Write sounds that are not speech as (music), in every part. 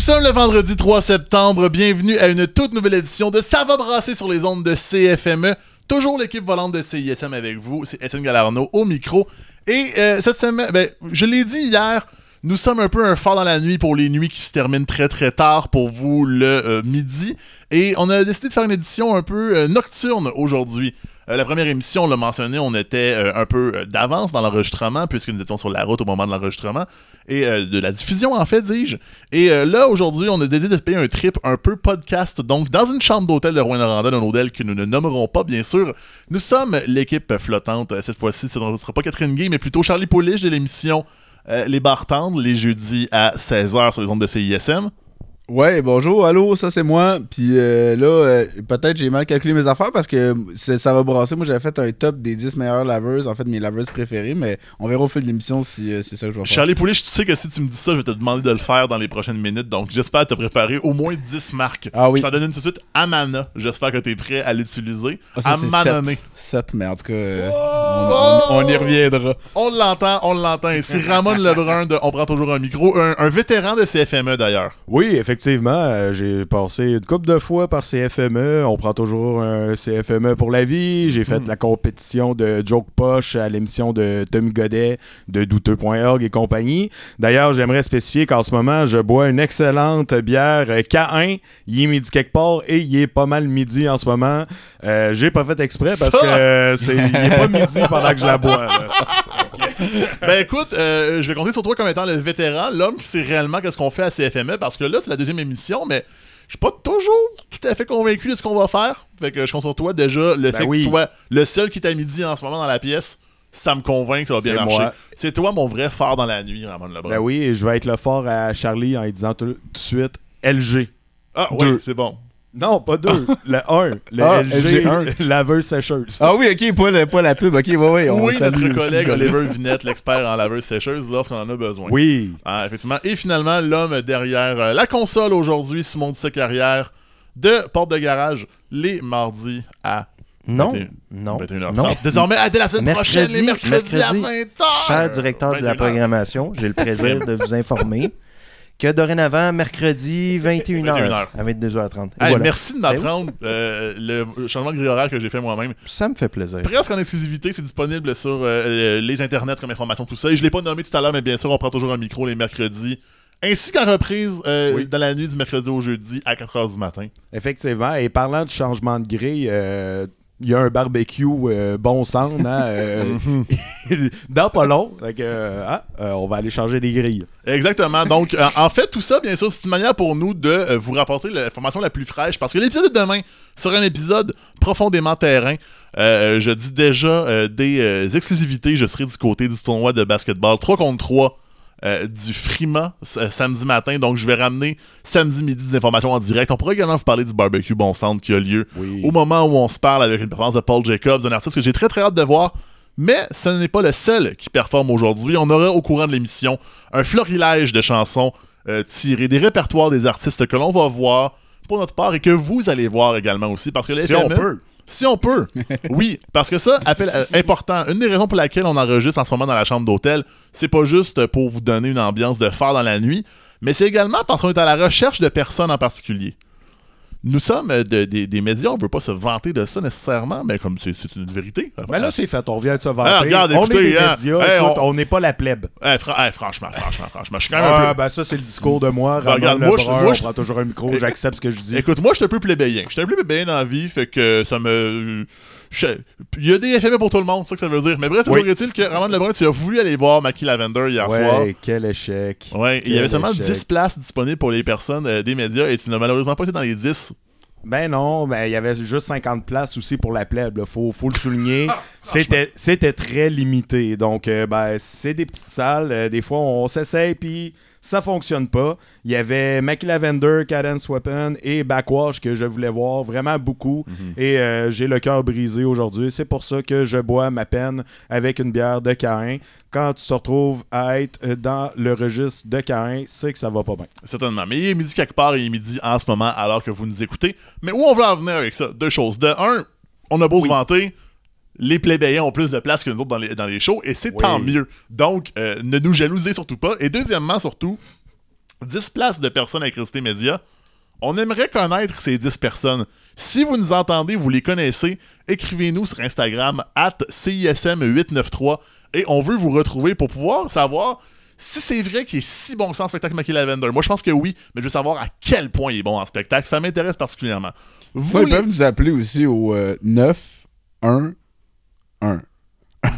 sommes le vendredi 3 septembre. Bienvenue à une toute nouvelle édition de Ça va brasser sur les ondes de CFME. Toujours l'équipe volante de CISM avec vous. C'est Étienne Galarno au micro. Et euh, cette semaine, ben, je l'ai dit hier, nous sommes un peu un phare dans la nuit pour les nuits qui se terminent très très tard pour vous le euh, midi. Et on a décidé de faire une édition un peu euh, nocturne aujourd'hui. Euh, la première émission, on l'a mentionné, on était euh, un peu euh, d'avance dans l'enregistrement, puisque nous étions sur la route au moment de l'enregistrement, et de la diffusion, en fait, dis-je. Et là, aujourd'hui, on a décidé de se payer un trip un peu podcast, donc dans une chambre d'hôtel de Rouen-Noranda, un hôtel que nous ne nommerons pas, bien sûr. Nous sommes l'équipe flottante. Cette fois-ci, ce ne sera pas Catherine Gay, mais plutôt Charlie Pouliche de l'émission Les Bars Tendres, les jeudis à 16h sur les ondes de CISM. Ouais, bonjour, allô, ça c'est moi. Puis euh, là, euh, peut-être j'ai mal calculé mes affaires parce que c'est- ça va brasser. Moi, j'avais fait un top des 10 meilleures laveuses, en fait, mes laveuses préférées, mais on verra au fil de l'émission si euh, c'est ça que je vais faire. Charlie Pouliche, tu sais que si tu me dis ça, je vais te demander de le faire dans les prochaines minutes. Donc, j'espère te préparer au moins 10 marques. Ah oui. Je t'en donne une tout de suite. Amana. J'espère que tu es prêt à l'utiliser. Ah, c'est Amanone. 7. 7, mais en tout cas, euh, Oh! on, on- on y reviendra. On l'entend, on l'entend. Ici, Ramon Lebrun de On prend toujours un micro. Un, un vétéran de CFME d'ailleurs. Oui, effectivement, euh, j'ai passé une couple de fois par CFME. On prend toujours un CFME pour la vie. J'ai fait la compétition de Joke Poche à l'émission de Tommy Godet de douteux.org et compagnie. D'ailleurs, j'aimerais spécifier qu'en ce moment, je bois une excellente bière euh, K1. Il est midi quelque part et il est pas mal midi en ce moment. Euh, j'ai pas fait exprès parce Ça! que euh, c'est il est pas midi pendant que je la bois. Ben écoute, euh, je vais compter sur toi comme étant le vétéran, l'homme qui sait réellement qu'est-ce qu'on fait à CFME, parce que là, c'est la deuxième émission, mais je suis pas toujours tout à fait convaincu de ce qu'on va faire. Fait que je compte sur toi déjà, le fait oui. que tu sois le seul qui est à midi en ce moment dans la pièce, ça me convainc que ça va bien marcher. C'est toi mon vrai phare dans la nuit, Ramon Lebrun. Ben oui, et je vais être le fort à Charlie en lui disant tout, tout de suite LG. Ah oui, c'est bon. Non, pas deux. le 1. Le Ah, LG, LG1. laveuse sécheuse. Ah oui, ok, pas, le- pas la pub, ok, ouais, ouais. On oui, notre aussi, collègue ça. Oliver Vinette, l'expert en laveuse sécheuse, lorsqu'on en a besoin. Oui. Ah, effectivement. Et finalement, l'homme derrière euh, la console aujourd'hui, Simon de carrière de Porte de Garage, les mardis à Non, 21, non, 21h30. non. Désormais, à dès la semaine Mercredi, prochaine, les mercredis à mercredi, 20h. Cher directeur de la 21h. programmation, j'ai le plaisir de vous informer que dorénavant, mercredi 21h 21h. à 22h30. Et Hey, voilà. Merci de m'apprendre euh, le changement de grille horaire que j'ai fait moi-même. Ça me fait plaisir. Presque en exclusivité, c'est disponible sur euh, les internets comme information, tout ça. Et je l'ai pas nommé tout à l'heure, mais bien sûr, on prend toujours un micro les mercredis. Ainsi qu'en reprise euh, Oui. dans la nuit du mercredi au jeudi à 4h du matin. Effectivement. Et parlant de changement de grille, euh, il y a un barbecue euh, bon sang hein, euh, (laughs) (laughs) dans pas long. Euh, ah, euh, on va aller changer des grilles. Exactement. Donc, en fait, tout ça, bien sûr, c'est une manière pour nous de vous rapporter l'information la plus fraîche parce que l'épisode de demain sera un épisode profondément terrain. Je dis déjà des exclusivités. Je serai du côté du tournoi de basketball 3 contre 3 euh, du Frima s- samedi matin. Donc, je vais ramener samedi midi des informations en direct. On pourra également vous parler du barbecue Bon Centre qui a lieu Oui. au moment où on se parle avec une performance de Paul Jacobs, un artiste que j'ai très très hâte de voir. Mais ce n'est pas le seul qui performe aujourd'hui. On aura au courant de l'émission un florilège de chansons euh, tirées des répertoires des artistes que l'on va voir pour notre part et que vous allez voir également aussi. Parce que Si on peut. Si on peut. (laughs) oui, parce que ça, appel euh, important. Une des raisons pour laquelle on enregistre en ce moment dans la chambre d'hôtel, c'est pas juste pour vous donner une ambiance de phare dans la nuit, mais c'est également parce qu'on est à la recherche de personnes en particulier. Nous sommes euh, de- des- médias, on veut pas se vanter de ça nécessairement, mais comme c'est une vérité. Mais là, c'est fait. On vient de se vanter. Ah, regarde, on écoutez, est des hein. médias. Hey, Écoute, on- on n'est pas la plèbe. Fra- franchement, franchement, franchement. Je suis quand même un Ah, peu. ben ça, c'est le discours de moi. Ben, regarde, moi, je- Lebrun, moi, on je- prend toujours un micro. J'accepte ce que je dis. Écoute, moi, je suis un peu plébéien. Je suis un peu plébéien dans la vie, fait que ça me. Je- Il y a des FME pour tout le monde, c'est ça que ça veut dire. Mais bref, toujours Oui. est-il que Ramon Lebrun, tu as voulu aller voir Mackie Lavender hier soir. ouais, quel échec. Ouais, il y Quel avait seulement échec. 10 places disponibles pour les personnes euh, des médias et tu n'as malheureusement pas été dans les 10. Ben non, ben il y avait juste 50 places aussi pour la plèbe, là. Faut, faut le souligner. C'était c'était très limité. Donc euh, ben c'est des petites salles, Euh, des fois on s'essaye puis ça fonctionne pas. Il y avait Mackie Lavender, Cadence Weapon et Backwash que je voulais voir vraiment beaucoup et euh, j'ai le cœur brisé aujourd'hui. C'est pour ça que je bois ma peine avec une bière de Cain. Quand tu te retrouves à être dans le registre de Cain, c'est que ça va pas bien. Certainement. Mais il est midi quelque part et il est midi en ce moment alors que vous nous écoutez. Mais où on veut en venir avec ça? Deux choses. De un, on a beau se vanter, les plébéiens ont plus de place que nous autres dans les, dans les shows et c'est Oui. tant mieux. Donc, euh, ne nous jalousez surtout pas. Et deuxièmement, surtout, 10 places de personnes à Crédité Média. On aimerait connaître ces 10 personnes. Si vous nous entendez, vous les connaissez, écrivez-nous sur Instagram, at CISM893, et on veut vous retrouver pour pouvoir savoir si c'est vrai qu'il est si bon que ça en spectacle Mackie Lavender. Moi, je pense que oui, mais je veux savoir à quel point il est bon en spectacle. Ça m'intéresse particulièrement. Vous ils peuvent nous appeler aussi au euh, 9 1 1 (laughs)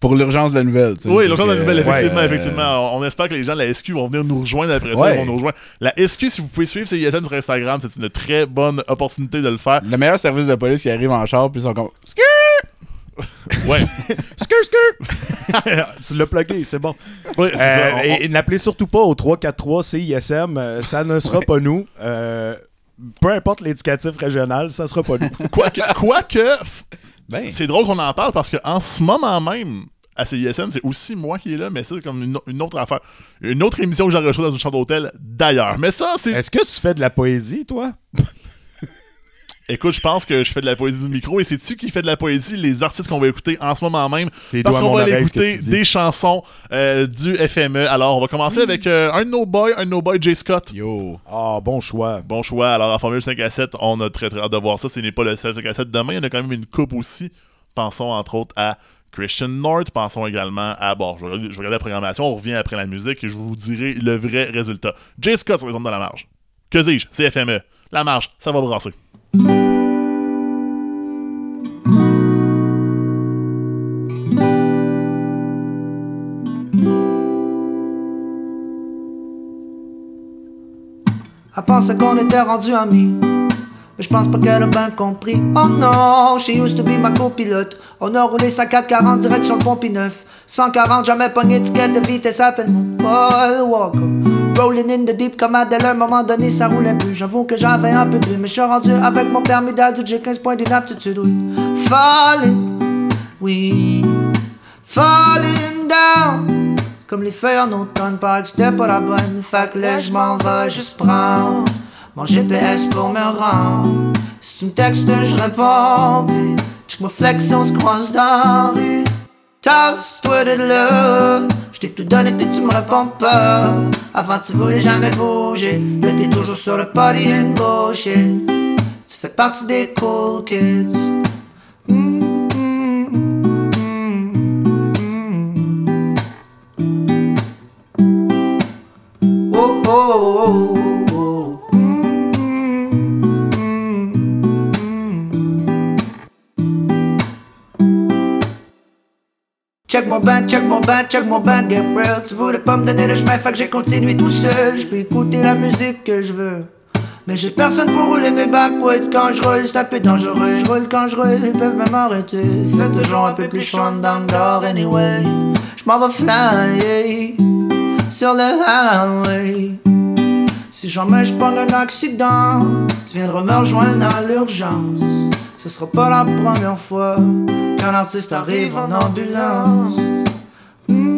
pour l'urgence de la nouvelle. Oui, l'urgence de la que, nouvelle, effectivement, euh, effectivement. On espère que les gens de la SQ vont venir nous rejoindre après ça, Ouais. ils vont nous rejoindre. La SQ, si vous pouvez suivre CISM sur Instagram, c'est une très bonne opportunité de le faire. Le meilleur service de police qui arrive en char, puis ils sont comme. Ouais, (laughs) Skrrr, skrrr! (laughs) tu l'as plugué, c'est bon. Euh, ça. On- et, et n'appelez surtout pas au 343 CISM, euh, ça ne sera pas nous. Euh, peu importe l'éducatif régional, ça sera pas nous. Quoique, quoique, f- Ben, c'est drôle qu'on en parle parce qu'en ce moment même, à CISM, c'est aussi moi qui est là, mais c'est comme une, une autre affaire. Une autre émission que j'enregistre dans une chambre d'hôtel d'ailleurs. Mais ça, c'est. Est-ce que tu fais de la poésie, toi? Écoute, je pense que je fais de la poésie du micro et c'est-tu qui fait de la poésie, les artistes qu'on va écouter en ce moment même? C'est Parce qu'on va aller écouter tu des chansons euh, du FME. Alors, on va commencer avec euh, un de nos boys, un de nos boys, Jay Scott. yo. Ah, bon choix. Bon choix. Alors, en Formule 5 à 7, on a très très hâte de voir ça. Ce n'est pas le seul 5 à 7 demain. Il y en a quand même une coupe aussi. Pensons entre autres à Christian North. Pensons également à. Bon, je vais, regarder- je vais regarder la programmation. On revient après la musique et je vous dirai le vrai résultat. Jay Scott sur les ondes de la marge. Que dis-je? C'est FME. La marge, ça va brasser. Elle pensait qu'on était rendu amis. Mais je pense pas qu'elle a bien compris. Oh non, she used to be ma copilote. On a roulé sa 440 direction le Pont 9 140, jamais pogné d'étiquette de vitesse, appelle-moi Paul Walker. Rolling in the deep comme Adèle, à un moment donné ça roulait plus. J'avoue que j'avais un peu plus, mais je suis rendu avec mon permis d'adulte, j'ai 15 points d'inaptitude, oui. Falling, oui. Falling down. Comme les feuilles en automne, paraît que c'était pas la bonne. Fait que là, je m'en vais juste prendre mon GPS pour me rendre. Si tu me textes, je réponds. Check ma flex, on se croise dans la rue. Tasse-toi de là. Je t'ai tout donné, puis tu me réponds pas. Avant, tu voulais jamais bouger. Là, t'es toujours sur le party and bullshit. Tu fais partie des cool kids. Mm, Check mon band, check mon band, check mon get real. Tu voulais pas me donner le chemin, fait que j'ai continué tout seul. Je peux écouter la musique que je veux. Mais j'ai personne pour rouler mes backwoods quand je roule, c'est un peu dangereux. Je roule quand je roule, ils peuvent même arrêter. Fait toujours un peu plus chaud dans le anyway. Je m'en vais flyer sur le highway. Si jamais je pogne un accident, tu viendras me rejoindre à l'urgence. Ce sera pas la première fois qu'un artiste arrive en ambulance. Mm,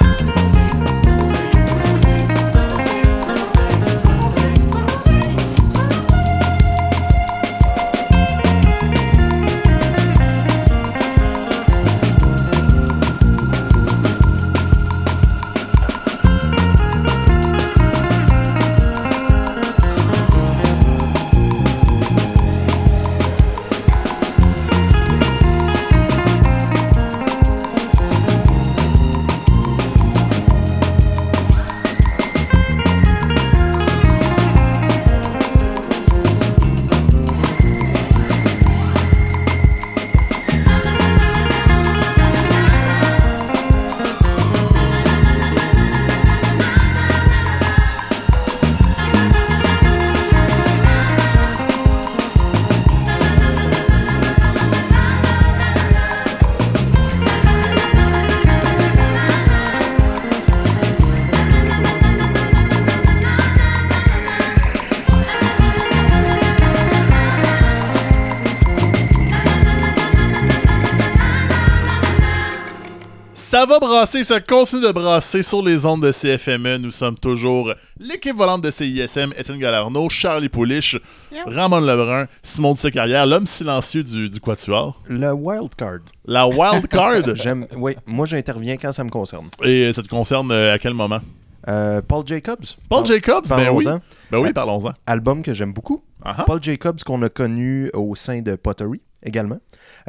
Ça va brasser, ça continue de brasser sur les ondes de CFME. Nous sommes toujours l'équipe volante de CISM, Étienne Galarno, Charlie Pouliche, Ramon Lebrun, Simon de Carrière, l'homme silencieux du, du Quatuor. Le wild card. La wild card? (laughs) J'aime. Oui, moi j'interviens quand ça me concerne. Et ça te concerne euh, à quel moment? Euh, Paul Jacobs. Paul Jacobs, ben oui. Parlons-en. Ben oui, parlons-en. Album que j'aime beaucoup. Ah ah. Paul Jacobs qu'on a connu au sein de Pottery également,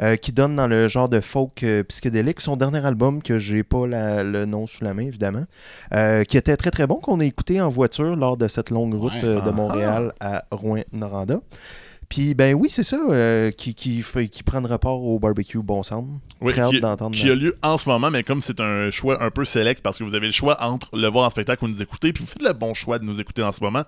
euh, qui donne dans le genre de folk euh, psychédélique. Son dernier album, que j'ai pas la- le nom sous la main évidemment, euh, qui était très très bon, qu'on a écouté en voiture lors de cette longue route Ouais. euh, de Ah. Montréal à Rouen-Noranda. Puis ben oui, c'est ça, qui, qui, qui prend le rapport au barbecue Bon Sound. Oui, qui, d'entendre. qui a lieu en ce moment, mais comme c'est un choix un peu select, parce que vous avez le choix entre le voir en spectacle ou nous écouter, puis vous faites le bon choix de nous écouter en ce moment,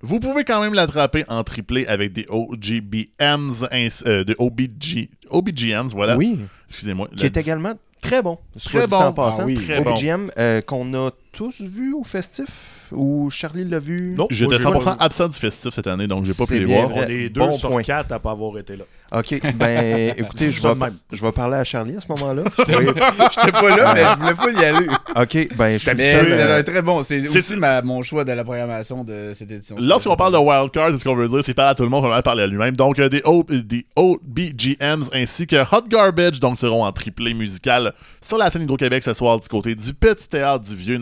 vous pouvez quand même l'attraper en triplé avec des OGBMs, euh, de OBG, OBGMs, voilà. Oui, Excusez-moi. qui est également très bon. Très soit dit bon. en passant. Ah oui. Très bon. OBGM, euh, qu'on a tous vu au festif, ou Charlie l'a vu? Non, J'étais moi, j'ai 100% pas vu. absent du festif cette année, donc j'ai pas pu les voir. vrai. On est deux Bon sur point. quatre à pas avoir été là. Ok, ben (laughs) écoutez, je vais, je vais parler à Charlie à ce moment-là. (laughs) J'étais pas là, mais je voulais pas y aller. ok, ben je suis Mais seul, c'est euh, très bon. C'est aussi ma- mon choix de la programmation de cette édition. Lorsqu'on parle de wildcard, c'est ce qu'on veut dire, c'est parler à tout le monde, on va parler à lui-même. Donc, euh, des, O- des OBGMs ainsi que Hot Garbage, donc seront en triplé musical sur la scène Hydro-Québec ce soir du côté du Petit Théâtre du Vieux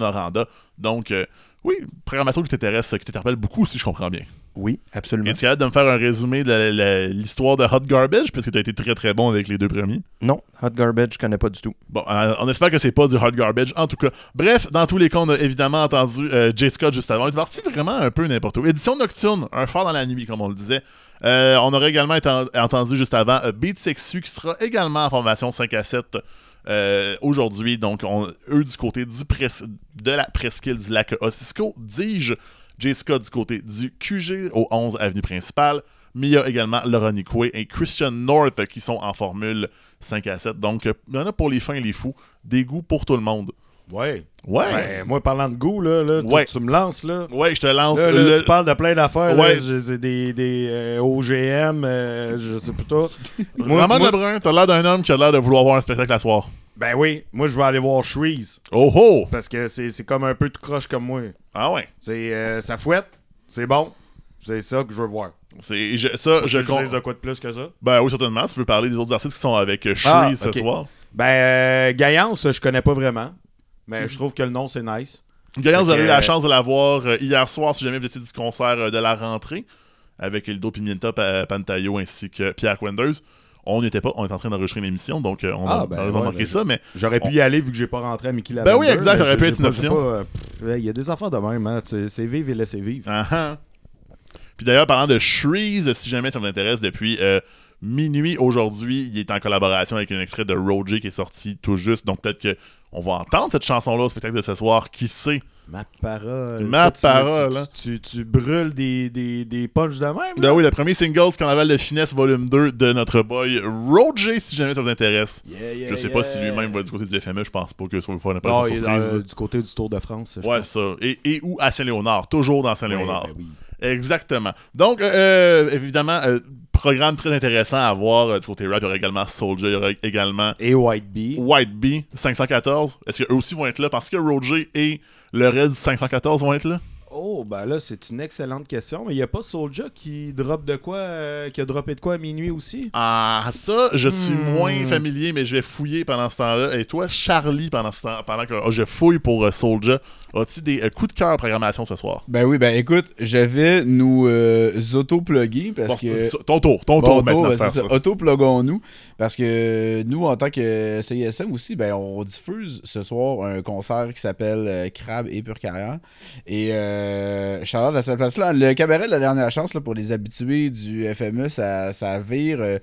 Donc, euh, oui, programmation qui t'intéresse, qui t'interpelle beaucoup, si je comprends bien. Oui, absolument. Es-tu capable de me faire un résumé de l'histoire de Hot Garbage, parce que tu as été très très bon avec les deux premiers? Non, Hot Garbage, je connais pas du tout. Bon, euh, on espère que c'est pas du hot garbage, en tout cas. Bref, dans tous les cas, on a évidemment entendu euh, Jay Scott juste avant. Il est parti vraiment un peu n'importe où. Édition nocturne, un phare dans la nuit, comme on le disait. Euh, on aurait également entendu juste avant Beat Sexu, qui sera également en formation 5 à 7 euh, aujourd'hui. Donc, on- eux du côté du pres- de la presqu'île du lac Ossisco, dis-je. Scott du côté du QG au 11 Avenue Principale. Mia également, Laura Nicoué et Christian North qui sont en formule 5 à 7. Donc, il y en a pour les fins et les fous. Des goûts pour tout le monde. Ouais. Ouais. Ben, moi, parlant de goût, là, là tu- Ouais. tu, me lances, là. Ouais, je te lance. Là, là, le- tu parles de plein d'affaires. Ouais. là. Des, des euh, OGM, euh, je sais plus toi. (laughs) moi, moi- Lebrun, t'as l'air d'un homme qui a l'air de vouloir voir un spectacle à soir. ben oui, moi, je vais aller voir Shreeze. Oh oh! Parce que c'est comme un peu tout croche comme moi. Ah ouais. C'est euh, ça fouette, c'est bon. C'est ça que je veux voir. C'est, je- ça, Faut je dises de quoi de plus que ça? Ben oui, certainement. Si tu veux parler des autres artistes qui sont avec euh, Ah, Shreeze ce soir. Ben, euh, Gaillance, je connais pas vraiment. Mais je trouve que le nom, c'est nice. Gaillard, vous avez eu la euh, chance de la voir euh, hier soir, si jamais vous étiez du concert euh, de la rentrée, avec Eldo Pimienta Pa- Pantayo ainsi que Pierre Quenders. On n'y était pas, on est en train d'enregistrer l'émission, donc euh, on Ah, a, ben, on a ouais, manqué ben, ça, mais J'aurais pu y aller vu que j'ai pas rentré à Mickey Ben Lavender. oui, exact, ça aurait pu être une option. Il y a des affaires de même, hein. C'est vivre et laisser vivre. Ah ah. Puis d'ailleurs, parlant de Shreeze, si jamais ça vous intéresse, depuis minuit aujourd'hui, il est en collaboration avec un extrait de Roger qui est sorti tout juste. Donc peut-être que on va entendre cette chanson-là au spectacle de ce soir. Qui sait? Ma parole. Ma Toi, parole, tu- hein. Tu, tu- tu brûles des, des, des punches de même. Ben oui, le premier single, c'est Carnaval de Finesse Volume 2 de notre boy Roger, si jamais ça vous intéresse. Yeah, yeah, Je sais yeah. pas si lui-même va du côté du FME, je pense pas que ça va faire Non, n'importe il est dans- du côté du Tour de France. Ouais, pense. ça. Et, et ou à Saint-Léonard, toujours dans Saint-Léonard. Ouais, ben oui. Exactement. Donc, euh, évidemment, euh, programme très intéressant à voir euh, du côté rap. Il y aura également Soldier, il y aura également Et White Bee. White Bee 514. Est-ce qu'eux aussi vont être là? Parce que Roger et le Red 514 vont être là? Oh, ben là, c'est une excellente question. Mais il n'y a pas Soulja qui drop de quoi, euh, qui a droppé de quoi à minuit aussi? Ah, ça, je suis Hmm. moins familier, mais je vais fouiller pendant ce temps-là. Et toi, Charlie, pendant ce temps, pendant que oh, je fouille pour euh, Soulja, as-tu des euh, coups de cœur programmation ce soir? Ben oui, ben écoute, je vais nous euh, auto-plugger parce Bon, que. c'est- Ton tour, ton Bon, tour auto, maintenant de ben, faire c'est ça. ça. Auto-plugons-nous. Parce que nous, en tant que CISM aussi, ben, on diffuse ce soir un concert qui s'appelle euh, Crabe et Pure Carrière. Et euh, Charlotte, à cette place-là, le cabaret de la dernière chance là, pour les habitués du FME, ça, ça vire. euh,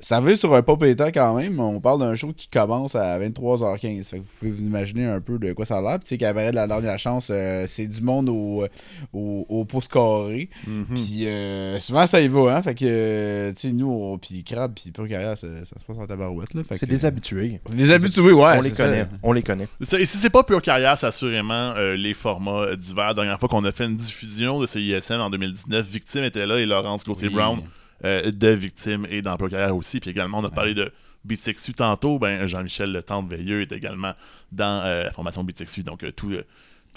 ça vire sur un pop état quand même. On parle d'un show qui commence à 23h15. Fait que vous pouvez vous imaginer un peu de quoi ça a l'air. Tu sais, Cabaret de la dernière chance, euh, c'est du monde au, au, au pouce carré. Mhm. Puis euh, souvent ça y va, hein. Fait que, euh, tu sais, nous, on, puis Crabe, puis Pure Carrière, ça, ça se passe en tabarouette, C'est des habitués. C'est des habitués, ouais. on les connaît. ça. On les connaît. Si c'est pas Pure Carrière, c'est assurément euh, les formats euh, divers. La dernière fois qu'on a fait une diffusion de CISM en 2019, Victime était là et Laurence Gauthier-Brown euh, de Victime et Pure Carrière aussi. Puis également, on a parlé de Beat Sexu tantôt. Ben, Jean-Michel Le Tente Veilleux est également dans euh, la formation Beat Sexu. Donc, euh, tout. euh,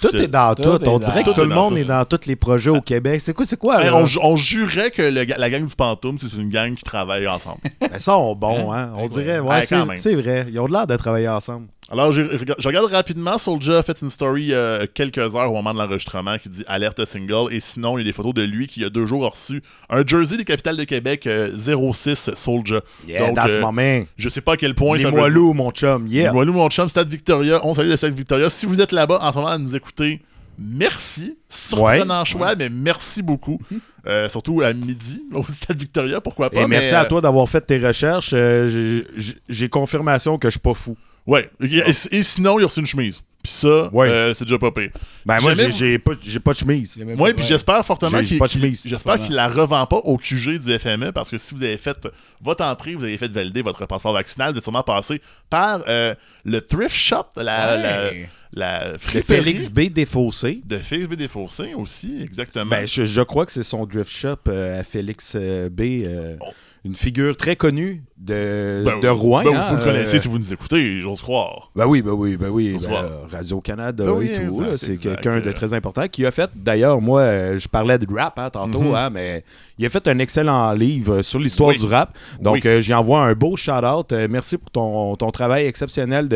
Tout est dans tout tout. est On dans- dirait que tout le monde tout. est dans tous les projets au Québec. C'est quoi, c'est quoi? Là? on, ju- on jurait que le la gang du Pantoum, c'est une gang qui travaille ensemble. Ben, Ils sont bons, hein? On Ouais. dirait, Ouais, ouais, quand même. c'est c'est vrai. Ils ont l'air de travailler ensemble. Alors, je, je regarde rapidement. Soulja a fait une story euh, quelques heures au moment de l'enregistrement qui dit alerte single. Et sinon, il y a des photos de lui qui, il y a deux jours, a reçu un jersey des capitales de Québec euh, 06 Soulja. Yeah, Donc, that's euh, my man. Je sais pas à quel point Les ça veut- moelleux, mon chum. Yeah. Voilà mon chum, Stade Victoria. On salue le Stade Victoria. Si vous êtes là-bas en ce moment à nous écouter, merci. Surprenant choix, mais merci beaucoup. (laughs) Euh, surtout à midi au Stade Victoria, pourquoi pas. Et merci à euh, toi d'avoir fait tes recherches. Euh, J'ai confirmation que je suis pas fou. Ouais. Et, et- et sinon, il a reçu une chemise. Puis ça, Ouais. euh, c'est déjà pas pire. Ben moi, j'ai pas, j'ai pas de chemise. Moi, puis j'espère fortement J'ai qu'il pas de qu'il- chemise. j'espère qu'il la revend pas au QG du FME parce que si vous avez fait votre entrée, vous avez fait valider votre passeport vaccinal, vous êtes sûrement passé par euh, le thrift shop, la, Ouais. la, la De Félix B. Défaussé. de Félix B. Défaussé aussi, exactement. Ben, je, je crois que c'est son drift shop euh, à Félix euh, B. euh, Oh. Une figure très connue de, Ben, de Rouen. ben, hein, vous le connaissez euh, si vous nous écoutez, j'ose croire. Ben oui, ben oui, ben oui. Ben, euh, Radio-Canada oui, et tout. C'est quelqu'un de très important qui a fait, d'ailleurs, moi, euh, je parlais de rap hein, tantôt, Mhm. hein, mais il a fait un excellent livre sur l'histoire Oui. du rap. Donc, Oui. euh, j'y envoie un beau shout-out. Euh, merci pour ton, ton travail exceptionnel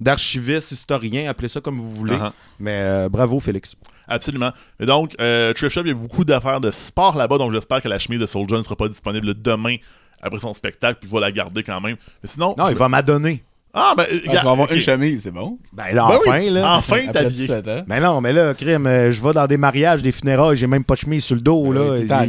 d'archiviste, historien, appelez ça comme vous voulez. Uh-huh. Mais euh, bravo, Félix. Absolument. Et donc, euh, Thrift Shop, il y a beaucoup d'affaires de sport là-bas, donc j'espère que la chemise de Soulja ne sera pas disponible demain après son spectacle, puis il va la garder quand même. Mais sinon. Non, il va m'adonner. Ah, ben. Ah, tu vas avoir une chemise, c'est bon. Ben là, Ben oui. enfin, là. Enfin. 17 ans. Mais non, mais là, crime, euh, je vais dans des mariages, des funérailles, j'ai même pas de chemise sur le dos, là. Il est temps,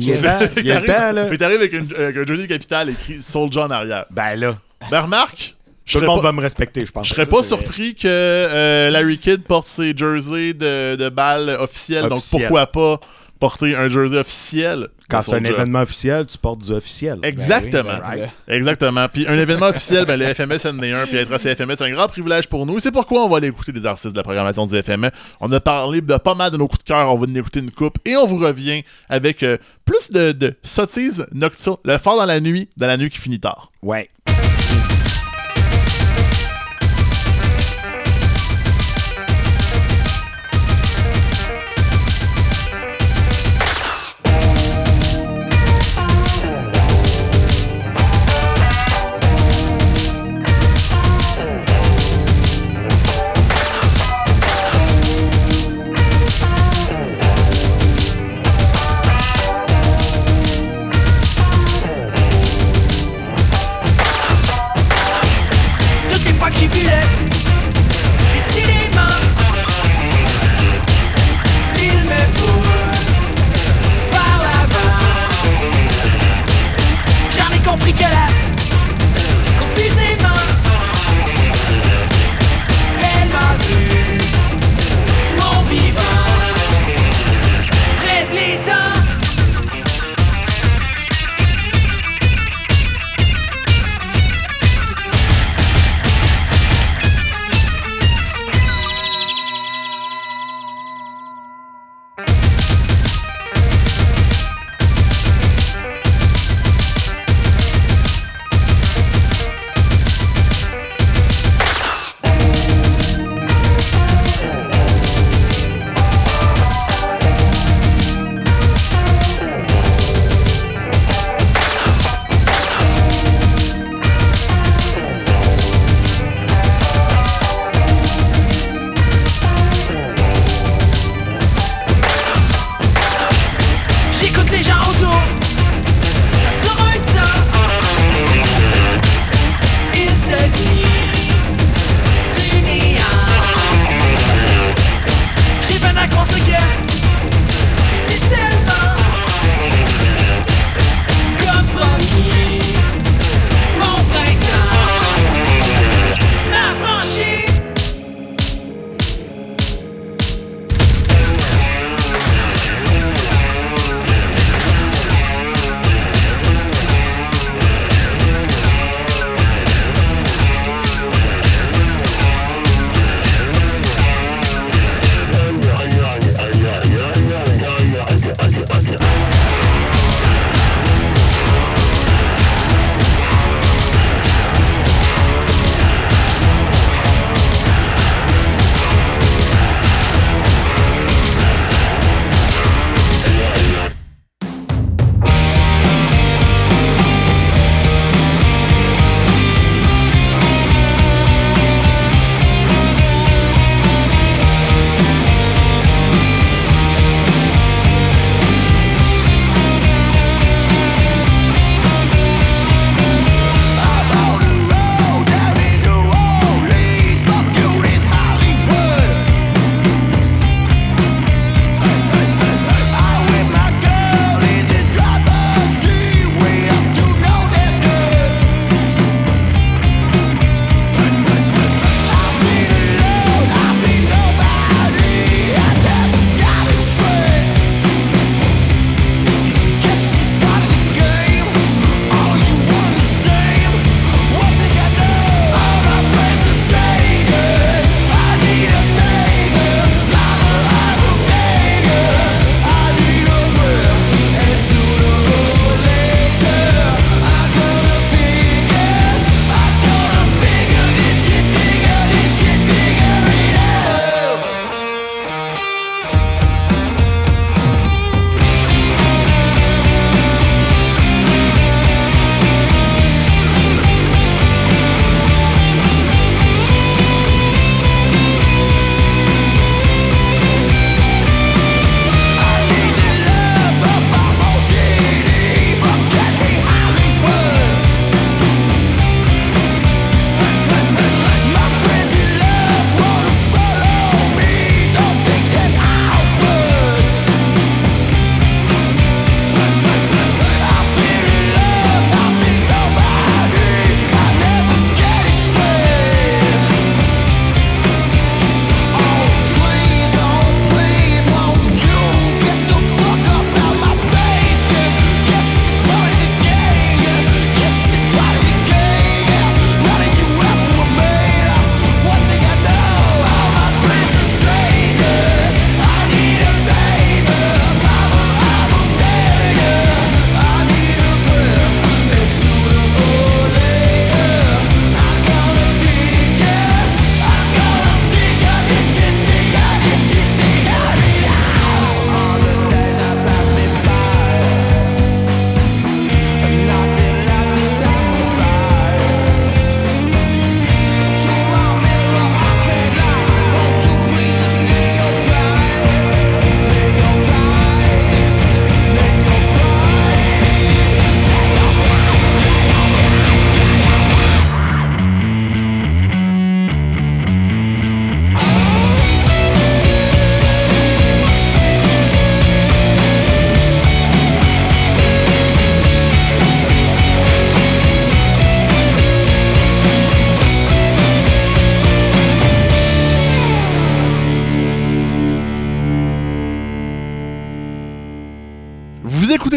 il est temps, là. Puis t'arrives avec, une- avec un jersey capital écrit Soulja en arrière. Ben là, Ben, remarque, je tout le monde pas, va me respecter, je pense. je serais pas surpris que euh, Larry Kidd porte ses jerseys de, de balles officiels, Officiel. donc pourquoi pas porter un jersey officiel? Quand c'est un événement officiel, tu portes du officiel. Exactement. Ben oui, ben, Exactement. Puis un événement officiel, ben, le FMS en est un, puis être à CFMS, c'est un grand privilège pour nous. Et c'est pourquoi on va aller écouter des artistes de la programmation du FME. On a parlé de pas mal de nos coups de cœur, on va en écouter une coupe, et on vous revient avec euh, plus de, de sottises nocturnes, le fort dans la nuit, dans la nuit qui finit tard. Ouais.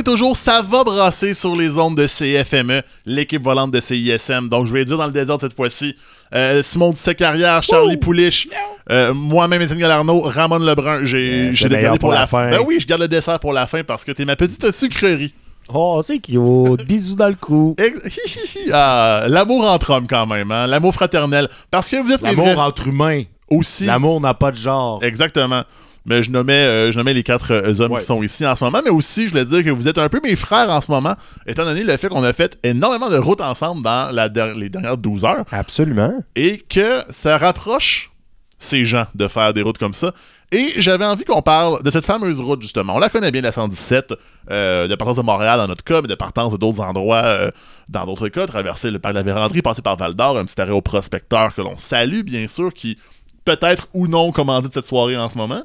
Toujours Ça va brasser sur les ondes de CFME, l'équipe volante de CISM. Donc, je vais dire dans le désordre cette fois-ci. Euh, Simon Dussé-Carrière, Charlie Pouliche, euh, moi-même, Étienne Galarno, Ramon Lebrun. J'ai Yeah, pour la fin. Ben oui, je garde le dessert pour la fin parce que t'es ma petite sucrerie. Oh, c'est cute. Bisous dans le cou. (laughs) Ah, L'amour entre hommes, quand même. Hein? L'amour fraternel. Parce que vous êtes L'amour vrais entre humains. aussi. L'amour n'a pas de genre. Exactement. Mais je nommais, euh, je nommais les quatre euh, hommes Ouais. qui sont ici en ce moment, mais aussi, je voulais dire que vous êtes un peu mes frères en ce moment, étant donné le fait qu'on a fait énormément de routes ensemble dans la der- les dernières 12 heures Absolument. et que ça rapproche ces gens de faire des routes comme ça. Et j'avais envie qu'on parle de cette fameuse route, justement. On la connaît bien, la 117, euh, de partance de Montréal dans notre cas, mais de partance de d'autres endroits euh, dans d'autres cas, traverser le parc de la Vérandrie, passer par Val d'Or, un petit arrêt au prospecteur que l'on salue, bien sûr, qui peut-être ou non commandite cette soirée en ce moment.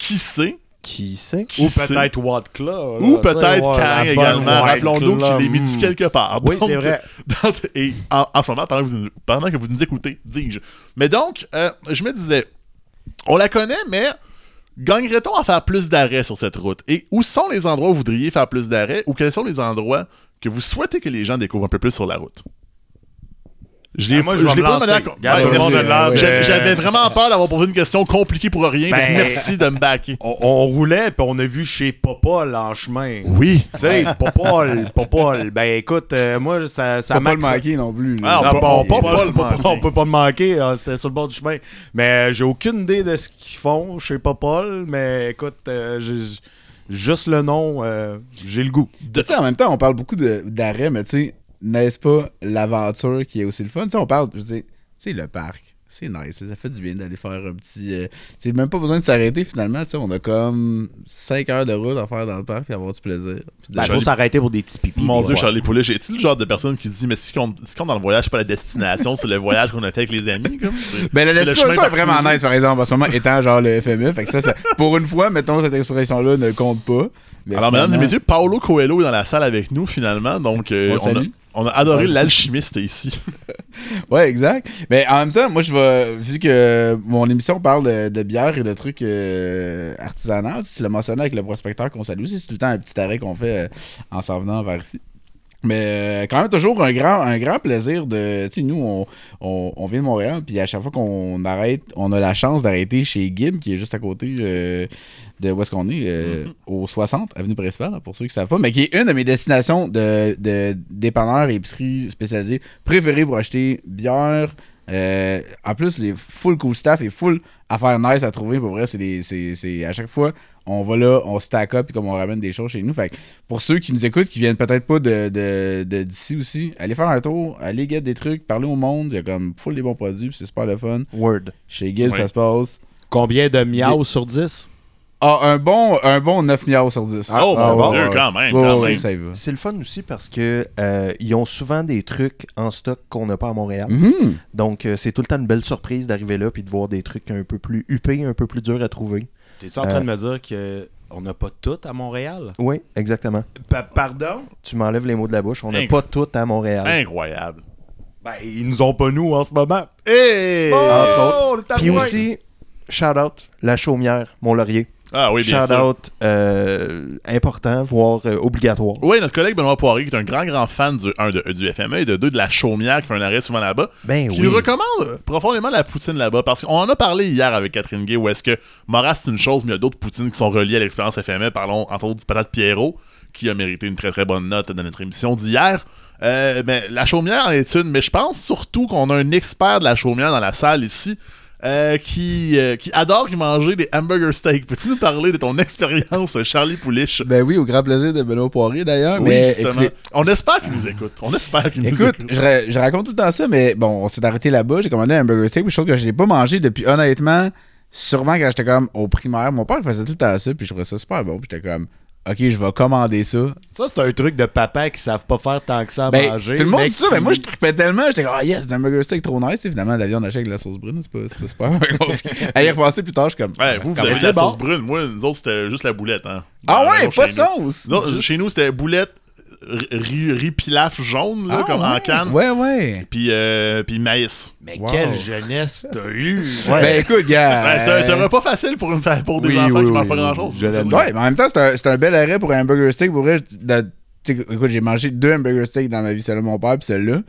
Qui sait? Qui sait? Qui Ou peut-être Wadclaw. Ou peut-être bonne également. Rappelons-nous qu'il est mis hmm. quelque part. Oui, c'est vrai. (laughs) dans- et en, en ce moment, pendant que vous, pendant que vous nous écoutez, dis-je. Mais donc, euh, je me disais, on la connaît, mais gagnerait-on à faire plus d'arrêts sur cette route? Et où sont les endroits où vous voudriez faire plus d'arrêts? Ou quels sont les endroits que vous souhaitez que les gens découvrent un peu plus sur la route? Je l'ai- Ben, moi, je vais l'ai pas de lancer. manière con- Regarde, Ouais, tout le monde merci. a l'air de- J'a- J'avais vraiment peur d'avoir posé une question compliquée pour rien. Ben- Merci de me backer. On, on roulait, puis on a vu chez Popol en chemin. Oui. Tu sais, Popol, Popol. Ben écoute, euh, moi, ça, ça Ça pas m'a le manquer non plus. Ah, Non, on peut- bon, on peut on pas peut le pas- manquer. on peut pas le manquer, hein, c'était sur le bord du chemin. Mais euh, j'ai aucune idée de ce qu'ils font chez Popol, mais écoute, euh, j'ai- juste le nom, euh, j'ai le goût. Tu sais, en même temps, on parle beaucoup de- d'arrêt, mais tu sais, n'est-ce pas l'aventure qui est aussi le fun? Tu sais, on parle, je veux dire, tu sais, le parc. C'est nice, ça fait du bien d'aller faire un petit. euh, tu sais, même pas besoin de s'arrêter finalement. Tu sais, on a comme 5 heures de route à faire dans le parc et avoir du plaisir. Il faut s'arrêter pour des petits pipis. Mon Dieu, fois. Charlie Poulet, es-tu le genre de personne qui se dit, mais si on, si on dans le voyage, c'est pas la destination, c'est le voyage qu'on a fait avec les amis, comme? C'est- Ben, la c'est le destination chemin est vraiment nice, par exemple, en ce moment, étant genre le FME. Fait que ça, ça- pour une fois, mettons, cette expression-là ne compte pas. Mais Alors, mesdames et messieurs, Paolo Coelho est dans la salle avec nous, finalement, donc euh, On a. on a adoré l'alchimiste ici. (laughs) Ouais, exact. Mais en même temps, moi, je vais, vu que mon émission parle de, de bière et de trucs euh, artisanaux, tu l'as mentionné avec le prospecteur qu'on salue, c'est tout le temps un petit arrêt qu'on fait euh, en s'en venant vers ici. Mais euh, quand même toujours un grand, un grand plaisir de. Tu sais, nous, on, on, on vient de Montréal, puis à chaque fois qu'on arrête, on a la chance d'arrêter chez Gib, qui est juste à côté euh, de où est-ce qu'on est, euh, au 60, avenue principale, pour ceux qui savent pas, mais qui est une de mes destinations de, de dépanneurs et épiceries spécialisées préférées pour acheter bière. Euh, en plus, les full cool staff et full affaires nice à trouver. Pour vrai, c'est des- c'est- c'est- à chaque fois, on va là, on stack up et comme on ramène des choses chez nous. Fait que pour ceux qui nous écoutent, qui viennent peut-être pas de de- de- d'ici aussi, allez faire un tour, allez get des trucs, parler au monde. Il y a comme full des bons produits, puis c'est super le fun. Word. Chez Gibbs, ça se passe. Combien de miaus sur 10? Ah, un bon, un bon 9 milliards sur 10. oh, Ah, mon ouais, Dieu, ouais. quand même. Ouais, quand ouais, même. ça y va. C'est le fun aussi parce que euh, ils ont souvent des trucs en stock qu'on n'a pas à Montréal. Mhm. Donc euh, c'est tout le temps une belle surprise d'arriver là puis de voir des trucs un peu plus huppés, un peu plus durs à trouver. T'es-tu en train de me dire qu'on n'a pas tout à Montréal? Oui, exactement. pardon? Tu m'enlèves les mots de la bouche. On n'a pas tout à Montréal. Incroyable. Ben, ils nous ont pas nous en ce moment. Hey! Entre autres. Oh, Puis aussi, shout out, la chaumière, Mont-Laurier. Ah oui, bien shout sûr. out euh, important, voire euh, obligatoire. Oui, notre collègue Benoît Poirier, qui est un grand, grand fan du, un, de, du FME et de deux de la Chaumière, qui fait un arrêt souvent là-bas, Ben qui oui. nous recommande profondément la poutine là-bas. Parce qu'on en a parlé hier avec Catherine Gay, où est-ce que Moras, c'est une chose, mais il y a d'autres poutines qui sont reliées à l'expérience FME. Parlons entre autres du patate Pierrot, qui a mérité une très très bonne note dans notre émission d'hier. Euh, mais la chaumière en est une, mais je pense surtout qu'on a un expert de la chaumière dans la salle ici. Euh, qui, euh, qui adore manger des hamburger steaks. Peux-tu nous parler de ton expérience, Charlie Pouliche? Ben oui, au grand plaisir de Benoît Poirier d'ailleurs. Oui, mais écoutez, On espère qu'il nous écoute. On espère qu'il nous Écoute, écoute. je, ra- je raconte tout le temps ça, mais bon, on s'est arrêté là-bas, j'ai commandé un burger steak, puis chose que je n'ai pas mangé depuis, honnêtement, sûrement quand j'étais comme au primaire. Mon père faisait tout le temps ça, puis je trouvais ça super bon, puis j'étais comme, ok, je vais commander ça. Ça, c'est un truc de papa qui savent pas faire tant que ça à Ben, manger. tout le monde dit ça, mais moi je trippais tellement, j'étais comme, ah yes, c'est un burger steak trop nice. Évidemment, la viande hachée avec de la sauce brune, c'est pas, c'est pas super. (laughs) à (laughs) y plus tard, je suis comme, Ouais, vous, vous avez la bon. sauce brune. Moi, nous autres, c'était juste la boulette. Hein. Ah ouais, pas de sauce. Nous autres, Juste- Chez nous, c'était boulette, riz, riz pilaf jaune, là, Ah, comme en canne. Ouais, ouais. Puis, euh, puis maïs. Mais Wow. quelle jeunesse t'as eu! Ben écoute, gars. Ben, c'est- euh, ça serait pas facile pour, une, pour des oui, enfants oui, qui mangent oui, pas grand-chose. Ouais, mais en même temps, c'est un, c'est un bel arrêt pour un hamburger steak. Pour vrai, de- écoute, j'ai mangé deux hamburger steaks dans ma vie, celle-là de mon père, puis celle-là.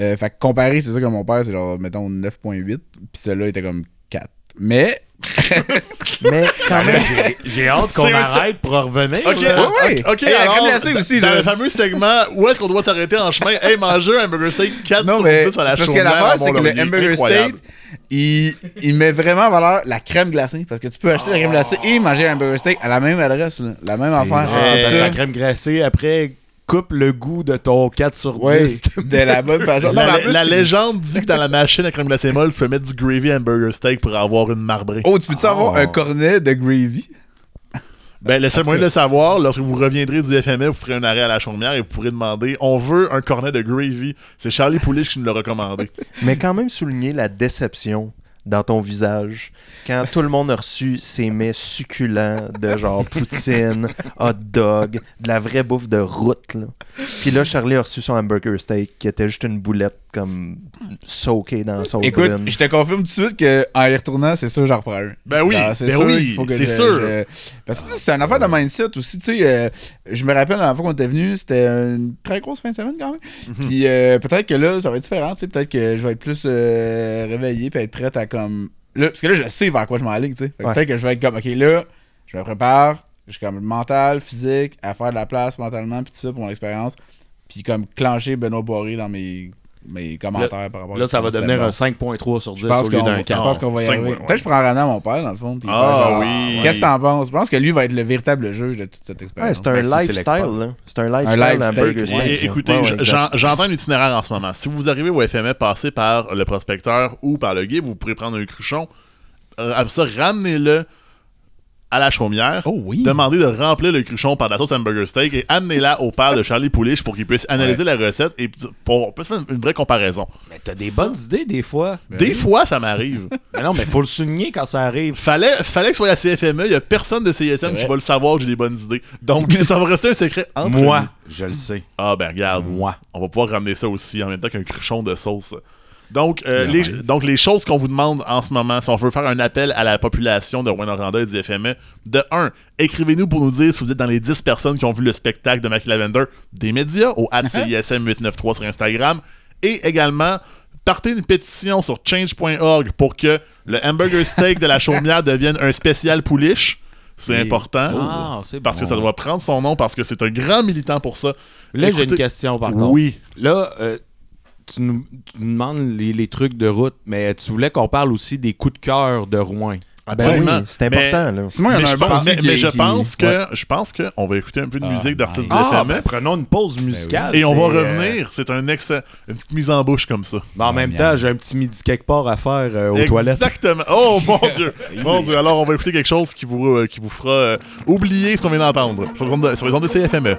Euh, fait que comparé, c'est ça que mon père, c'est genre, mettons, 9.8, puis celle-là était comme 4. Mais, (laughs) Mais quand même, J'ai- J'ai hâte qu'on C'est- arrête pour en revenir. Ok, là. Ouais, ouais. ok, Hey, la alors, crème glacée aussi, dans là. le fameux segment, où est-ce qu'on doit s'arrêter en chemin? Hey, manger un hamburger steak 4 non, sur mais 10 à la c'est parce que chaumière l'affaire, c'est que le Mont-Laurier. hamburger Incroyable. steak, il, il met vraiment en valeur la crème glacée. Parce que tu peux acheter la crème glacée et manger un hamburger steak à la même adresse, là. La même affaire. C'est ça. la crème glacée, après, coupe le goût de ton 4 sur 10. Ouais, (laughs) de la bonne façon. Non, La, plus, la tu- légende dit que dans la machine à crème glacée molle, tu peux mettre du gravy hamburger steak pour avoir une marbrée. Oh, tu peux-tu avoir un cornet de gravy? Ben, le seul moyen de le savoir, lorsque vous reviendrez du FME, vous ferez un arrêt à la chaumière et vous pourrez demander on veut un cornet de gravy. C'est Charlie Poulich qui nous l'a recommandé. (laughs) mais quand même souligner la déception dans ton visage quand tout le monde a reçu ces mets succulents de genre poutine, hot dog, de la vraie bouffe de route. Là. Puis là, Charlie a reçu son hamburger steak qui était juste une boulette comme soakée dans sauce Écoute, brune. je te confirme tout de suite qu'en y retournant, c'est sûr, j'en reprends un. Ben oui, Genre, ben sûr oui, c'est je- sûr. je- Parce que c'est une affaire de mindset aussi. Tu sais, euh, je me rappelle la dernière fois qu'on était venu, c'était une très grosse fin de semaine quand même. Mhm. Puis euh, peut-être que là, ça va être différent. tu sais, Peut-être que je vais être plus euh, réveillé puis être prête à comme. Là, parce que là, je sais vers quoi je m'enligne. tu sais. Fait que Ouais. Peut-être que je vais être comme, ok, là, je me prépare. Je suis comme mental, physique, à faire de la place mentalement, puis tout ça pour mon expérience. Puis comme clencher Benoît Boiré dans mes, mes commentaires par rapport Là, ça va devenir un 5.3 sur 10 Je pense au lieu qu'on d'un je 4. pense qu'on va y arriver. Peut-être que je prends Renan à mon père, dans le fond. Ah, oui. Qu'est-ce que t'en penses? Je pense que lui va être le véritable juge de toute cette Ouais, expérience. c'est un Ben, lifestyle. là. C'est un lifestyle live hamburger steak, là. écoutez, j'entends un itinéraire en ce moment. Si vous arrivez au FME, passez par le prospecteur ou par le guide, vous pourrez prendre un cruchon. Euh, après ça, ramenez-le à la chaumière. Oh oui. Demandez de remplir le cruchon par de la sauce hamburger steak et amenez-la au père de Charlie Poulich pour qu'il puisse analyser la recette et pour puisse faire une, vraie comparaison. Mais t'as des bonnes idées des fois. Des fois, ça m'arrive. (laughs) Mais non, mais faut le souligner quand ça arrive. fallait, fallait que ce soit à CFME. Il n'y a personne de CSM qui va le savoir que j'ai des bonnes idées. Donc, (laughs) ça va rester un secret entre Moi, nous. je le sais. Ah ben regarde, Moi. on va pouvoir ramener ça aussi en même temps qu'un cruchon de sauce. Donc, euh, les, donc les choses qu'on vous demande en ce moment, si on veut faire un appel à la population de Rwanda et du FME, de 1, écrivez-nous pour nous dire si vous êtes dans les 10 personnes qui ont vu le spectacle de Mac Lavender des médias au (laughs) CISM893 sur Instagram et également partez une pétition sur change.org pour que le hamburger steak de la (laughs) chaumière devienne un spécial pouliche. C'est important. Ah, c'est Parce que ça doit prendre son nom parce que c'est un grand militant pour ça. Là, j'ai une question par contre. Oui. Là, euh, tu, nous, tu nous demandes les, les trucs de route, mais tu voulais qu'on parle aussi des coups de cœur de Rouen. Ben Absolument. oui, c'est Mais- important. Là. Simon, il y en mais a je un bon pense, aussi mais, qui- mais je qui- pense que Ouais. je pense que on va écouter un peu de Ah, musique d'artistes Ah, FME ben, prenons une pause musicale. et on va euh, revenir. C'est un ex une petite mise en bouche comme ça. mais en même miam. temps, j'ai un petit midi quelque part à faire euh, aux toilettes. Exactement. Oh mon (laughs) dieu. Mon dieu. Alors on va écouter quelque chose qui vous euh, qui vous fera euh, oublier ce qu'on vient d'entendre sur, les ondes de- sur les ondes de CFME.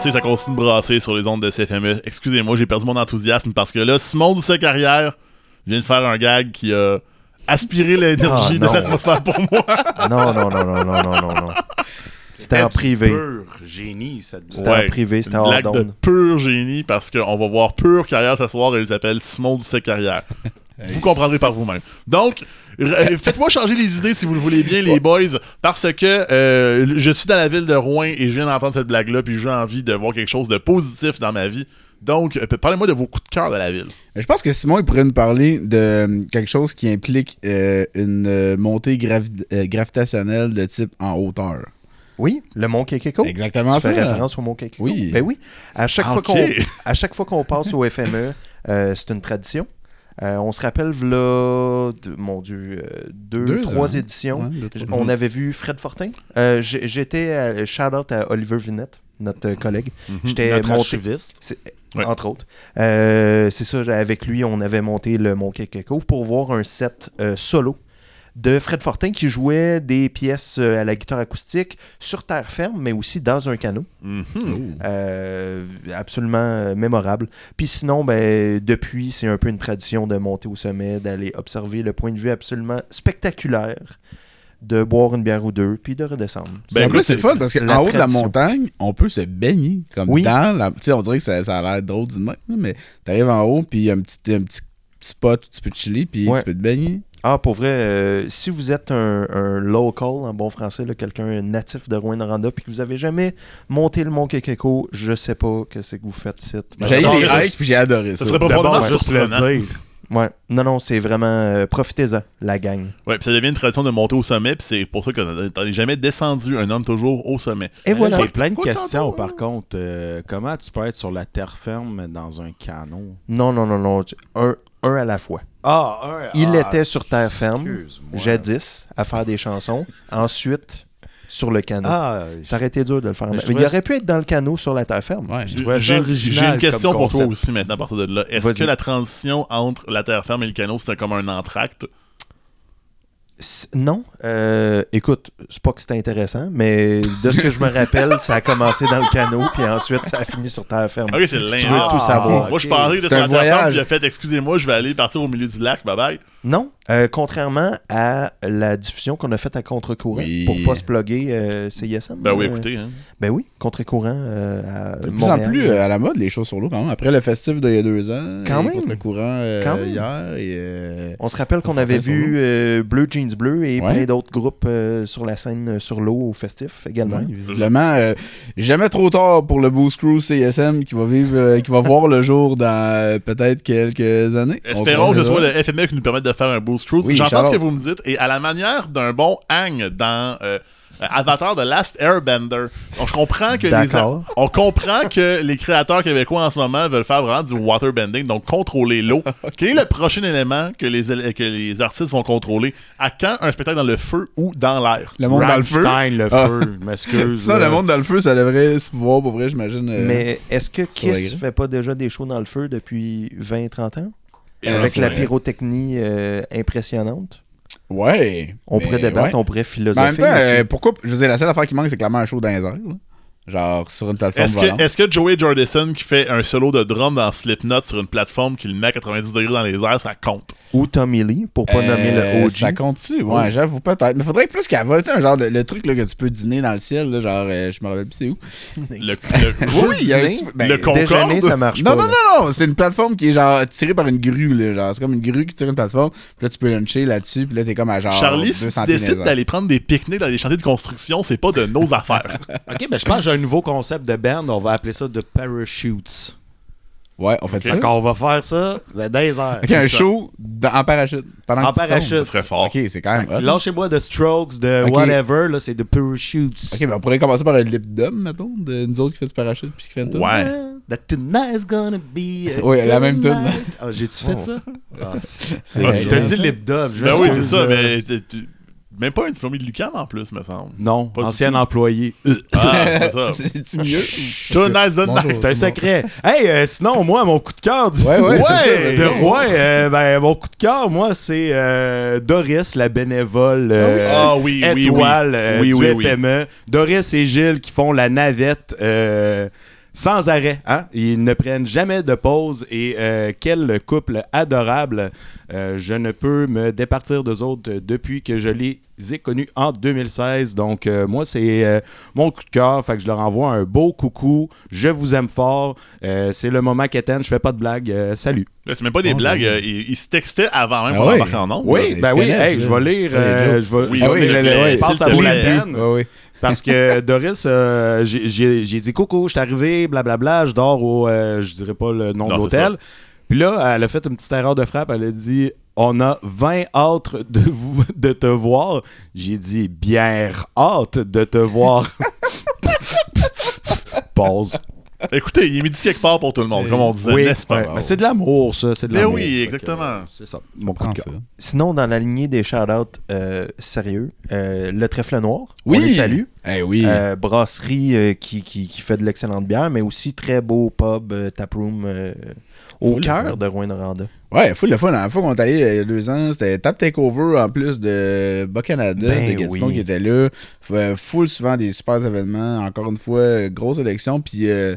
Brasser, ça continue de brasser sur les ondes de CFME. Excusez-moi, j'ai perdu mon enthousiasme parce que là, Simon de sa carrière vient de faire un gag qui a aspiré l'énergie Ah, de l'atmosphère pour moi. Non, non, non, non, non, non, non, non. C'était en privé. pur génie, cette C'était Ouais. en privé, c'était blague de d'onde. pur génie parce qu'on va voir pure carrière ce soir et il s'appelle Simon de carrière. Vous comprendrez par vous-même. Donc, r- faites-moi changer les idées si vous le voulez bien, les boys, parce que euh, je suis dans la ville de Rouen et je viens d'entendre cette blague-là, puis j'ai envie de voir quelque chose de positif dans ma vie. Donc, euh, parlez-moi de vos coups de cœur de la ville. Je pense que Simon il pourrait nous parler de euh, quelque chose qui implique euh, une euh, montée gravi- euh, gravitationnelle de type en hauteur. Oui, le Mont Kekeko. Exactement Tu ça. fais référence au Mont Kekeko. Oui. Ben oui. À chaque, Ah, fois ok. qu'on, à chaque fois qu'on passe au FME, euh, c'est une tradition. Euh, on se rappelle, là, mon Dieu, euh, deux, Deux trois ans. éditions. Ouais, deux, trois. On avait vu Fred Fortin. Euh, j'étais shout-out à Oliver Vinette, notre collègue. J'étais Notre monté, archiviste. c'est- Ouais. entre autres. Euh, c'est ça, avec lui, on avait monté le Mont Kekeko pour voir un set euh, solo de Fred Fortin qui jouait des pièces euh, à la guitare acoustique sur terre ferme, mais aussi dans un canot. Mhm. Euh, absolument euh, mémorable. Puis sinon, ben, depuis, c'est un peu une tradition de monter au sommet, d'aller observer le point de vue absolument spectaculaire de boire une bière ou deux, puis de redescendre. Ben, en écoute, plus, c'est le fun parce qu'en haut de la montagne, on peut se baigner. Comme Oui. dans la. Tu sais, on dirait que ça, ça a l'air drôle du même, mais t'arrives en haut, puis il y a un petit, un petit spot où tu peux te chiller, puis Ouais. tu peux te baigner. Ah, pour vrai, euh, si vous êtes un, un local, en bon français, quelqu'un natif de Rouen-Noranda, puis que vous avez jamais monté le Mont Kekeko, je sais pas que c'est que vous faites ici. Ben, J'ai eu ça, hikes, puis j'ai adoré ça. Ça serait probablement juste le surprenant. dire. Ouais. Non, non, c'est vraiment... euh, Profitez-en, la gang. Ouais, puis ça devient une tradition de monter au sommet, puis c'est pour ça que t'en es jamais descendu, un homme toujours au sommet. Et voilà. J'ai plein de Quoi, questions, tantôt, par contre. Euh, comment tu peux être sur la terre ferme dans un canot? Non, non, non, non. Un, un à la fois. Ah, Il ah, était sur terre ferme, jadis, à faire des chansons. Ensuite, sur le canot. Ah, Ça aurait été dur de le faire. Mais il aurait pu être dans le canot sur la terre ferme. Ouais. J'ai une question pour toi aussi maintenant à partir de là. Est-ce que la transition entre la terre ferme et le canot, c'était comme un entracte? Non. Euh, écoute, c'est pas que c'était intéressant, mais de ce que je me rappelle, ça a commencé dans le canot, puis ensuite ça a fini sur terre ferme. Ok, c'est tu l'inverse. veux tout savoir. Moi, je parlais de C'est sur la terre ferme, voyage. puis j'ai fait, excusez-moi, je vais aller partir au milieu du lac, bye bye. Non, euh, contrairement à la diffusion qu'on a faite à contre-courant Oui. pour pas se plugger euh, CISM. Ben oui, euh, écoutez. Hein. Ben oui, contre-courant euh, à De plus Montréal. en plus euh, à la mode, les choses sur l'eau, quand même. Après le festif d'il y a deux ans, Quand même. contre-courant euh, Quand même. hier, et... euh, On se rappelle qu'on avait vu euh, Bleu Jeans Bleu et Ouais. plein d'autres groupes euh, sur la scène sur l'eau au festif également. Ouais, visiblement, euh, jamais trop tard pour le Boost Crew CSM qui va vivre, euh, qui va voir le jour dans euh, peut-être quelques années. On Espérons que ce soit le FME qui nous permette de faire un boost truth. Oui, J'entends ce que vous me dites, et à la manière d'un bon hang dans euh, Avatar de Last Airbender. Donc, je comprends que les, on comprend que les créateurs québécois en ce moment veulent faire vraiment du waterbending, donc contrôler l'eau. (laughs) Quel est le prochain élément que les, que les artistes vont contrôler? À quand un spectacle dans le feu ou dans l'air? Le monde dans le feu? Le Ah. feu, m'excuse. Ça, le monde dans le feu, ça devrait se pouvoir pour vrai, j'imagine. euh, Mais est-ce que Kiss fait pas déjà des shows dans le feu depuis 20-30 ans? Avec la pyrotechnie euh, impressionnante? Ouais. On pourrait débattre, ouais. on pourrait philosopher. euh, pourquoi. Je veux dire, la seule affaire qui manque, c'est clairement un show dans les airs. là. Genre sur une plateforme Est-ce que, Joey Jordison qui fait un solo de drum dans Slipknot sur une plateforme qui le met à 90 degrés dans les airs, ça compte? Ou Tommy Lee, pour pas nommer le Euh, OG. Ça compte-tu? Ouais, j'avoue peut-être. Mais faudrait plus qu'elle vole. Tu sais, un genre de le truc là, que tu peux dîner dans le ciel, là, genre, euh, je me rappelle plus c'est où. (laughs) Le, le- (laughs) Oui, il y a un ben, le Concorde? Déjeuner, ça marche Non, pas. non, non, non, c'est une plateforme qui est genre tirée par une grue, là. Genre, c'est comme une grue qui tire une plateforme, puis là, tu peux luncher là-dessus, puis là, t'es comme à genre. Charlie, si 200 tu décides d'aller prendre des pique-niques dans des chantiers de construction, c'est pas de nos (laughs) affaires. Ok, ben je pense que j'ai un nouveau concept de band. On va appeler ça de parachutes. Ouais, on fait ça. Fait qu'on va faire ça dans les airs. Ok, un Ça. show dans- en parachute. Pendant En que parachute. Ça serait fort. Ok, c'est quand même. Lâchez-moi de Strokes, de whatever, là, c'est de parachutes. Ok, ben on pourrait commencer par un lip dub, mettons, de nous autres qui fait du parachute puis qui fait une tour. Ouais. That tonight's gonna be. a Ouais, la même tune. Ah, J'ai-tu fait ça? Ah, c'est- C'est Ah, tu t'as dit lip dub. je Ben oui, c'est ça, mais même pas un diplômé de l'UQAM en plus, me semble. Non, Pas ancien employé. Ah, c'est ça. (laughs) C'est-tu mieux? C'est un secret. Hey, euh, sinon, moi, mon coup de cœur du. Ouais, ouais, (laughs) c'est de ça. roi, euh, ben, mon coup de cœur, moi, c'est euh, Doris, la bénévole euh, Ah oui, oui, oui. étoile euh, Oui, du oui, oui. FME. Doris et Gilles qui font la navette euh, sans arrêt. Hein? Ils ne prennent jamais de pause et euh, quel couple adorable. Euh, je ne peux me départir d'eux autres depuis que je les ai connus en 2016. Donc, euh, moi, c'est euh, mon coup de cœur. Fait que je leur envoie un beau coucou. Je vous aime fort. Euh, c'est le moment qu'Étienne. Je fais pas de blague. Euh, salut. Ben, C'est même pas des blagues, euh, ils, ils se textaient avant même Ah embarque en nombre. Oui, ben oui, hey, je vais lire. Euh, je vais, Oui, je vais oui, je passe s'il à te Parce que (laughs) Doris, euh, j'ai- dit coucou, je suis arrivé, blablabla, je dors au, euh, je dirais pas le nom Non, de l'hôtel. Puis là, elle a fait une petite erreur de frappe, elle a dit on a 20 hâte de, vous, (laughs) de te voir. J'ai dit bien hâte de te voir. (laughs) Pause. (laughs) Écoutez, il est midi quelque part pour tout le monde, comme on disait, Oui, n'est-ce pas? ouais. Mais c'est de l'amour, ça. C'est de Ben l'amour. oui, Fait que, exactement. euh, C'est ça. Mon coup de cœur. Sinon, dans la lignée des shout-outs euh, sérieux, euh, le trèfle noir, Oui. on les salue. Eh oui. Euh, brasserie euh, qui, qui, qui fait de l'excellente bière, mais aussi très beau pub, euh, taproom euh, au cœur de Rouen-Noranda. Ouais, full le fun. La fois qu'on est allé il y a deux ans, c'était Tap Takeover en plus de Bas-Canada, Ben de Gatineau oui. qui était là. F- Full souvent des super événements. Encore une fois, euh, grosse élection. Puis euh,